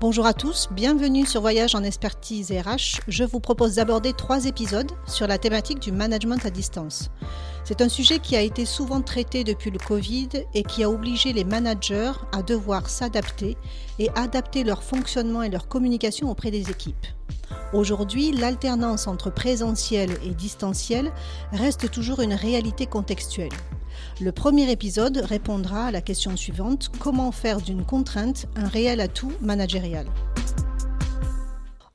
Bonjour à tous, bienvenue sur Voyage en expertise RH. Je vous propose d'aborder trois épisodes sur la thématique du management à distance. C'est un sujet qui a été souvent traité depuis le Covid et qui a obligé les managers à devoir s'adapter et adapter leur fonctionnement et leur communication auprès des équipes. Aujourd'hui, l'alternance entre présentiel et distanciel reste toujours une réalité contextuelle. Le premier épisode répondra à la question suivante, comment faire d'une contrainte un réel atout managérial?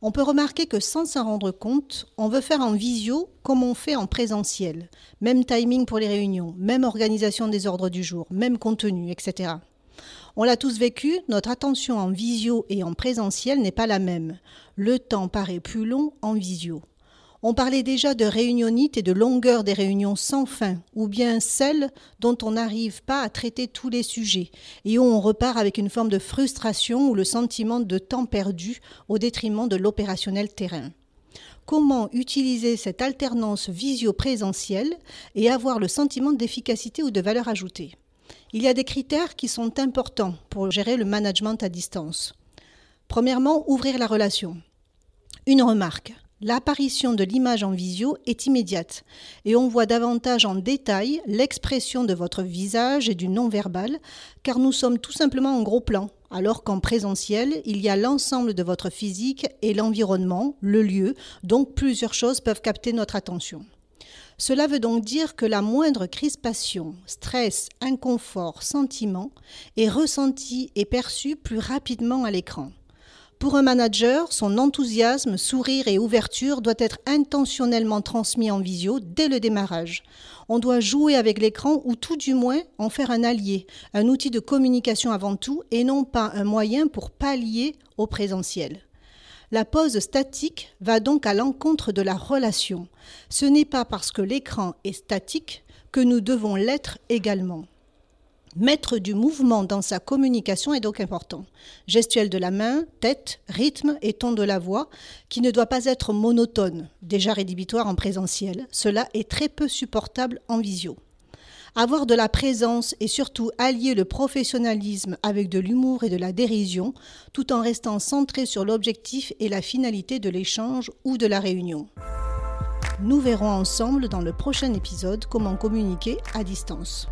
On peut remarquer que sans s'en rendre compte, on veut faire en visio comme on fait en présentiel. Même timing pour les réunions, même organisation des ordres du jour, même contenu, etc. On l'a tous vécu, notre attention en visio et en présentiel n'est pas la même. Le temps paraît plus long en visio. On parlait déjà de réunionnite et de longueur des réunions sans fin, ou bien celles dont on n'arrive pas à traiter tous les sujets, et où on repart avec une forme de frustration ou le sentiment de temps perdu au détriment de l'opérationnel terrain. Comment utiliser cette alternance visio-présentielle et avoir le sentiment d'efficacité ou de valeur ajoutée? Il y a des critères qui sont importants pour gérer le management à distance. Premièrement, ouvrir la relation. Une remarque. L'apparition de l'image en visio est immédiate et on voit davantage en détail l'expression de votre visage et du non-verbal car nous sommes tout simplement en gros plan alors qu'en présentiel, il y a l'ensemble de votre physique et l'environnement, le lieu, donc plusieurs choses peuvent capter notre attention. Cela veut donc dire que la moindre crispation, stress, inconfort, sentiment est ressenti et perçu plus rapidement à l'écran. Pour un manager, son enthousiasme, sourire et ouverture doit être intentionnellement transmis en visio dès le démarrage. On doit jouer avec l'écran ou tout du moins en faire un allié, un outil de communication avant tout et non pas un moyen pour pallier au présentiel. La pause statique va donc à l'encontre de la relation. Ce n'est pas parce que l'écran est statique que nous devons l'être également. Mettre du mouvement dans sa communication est donc important. Gestuelle de la main, tête, rythme et ton de la voix, qui ne doit pas être monotone, déjà rédhibitoire en présentiel. Cela est très peu supportable en visio. Avoir de la présence et surtout allier le professionnalisme avec de l'humour et de la dérision, tout en restant centré sur l'objectif et la finalité de l'échange ou de la réunion. Nous verrons ensemble dans le prochain épisode comment communiquer à distance.